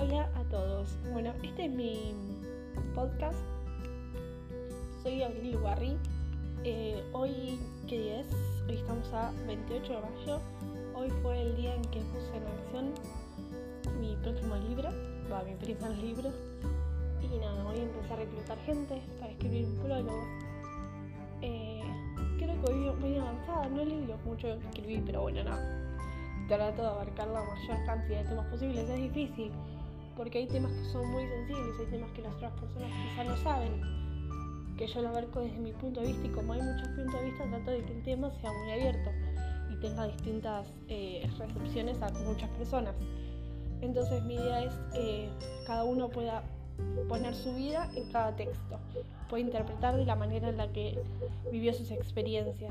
Hola a todos. Bueno, este es mi podcast. Soy Abril Ugarri. Eh, hoy, ¿qué día es? Hoy estamos a 28 de mayo. Hoy fue el día en que puse en acción mi próximo libro, va, mi primer libro. Y nada, voy a empezar a reclutar gente para escribir un prólogo. Eh, creo que voy muy avanzada, no leo mucho de escribir, pero bueno, nada trato de abarcar la mayor cantidad de temas posibles. Es difícil, porque hay temas que son muy sensibles, hay temas que las otras personas quizás no saben, que yo lo abarco desde mi punto de vista y como hay muchos puntos de vista trato de que el tema sea muy abierto y tenga distintas eh, recepciones a muchas personas. Entonces mi idea es que cada uno pueda poner su vida en cada texto, puede interpretar de la manera en la que vivió sus experiencias.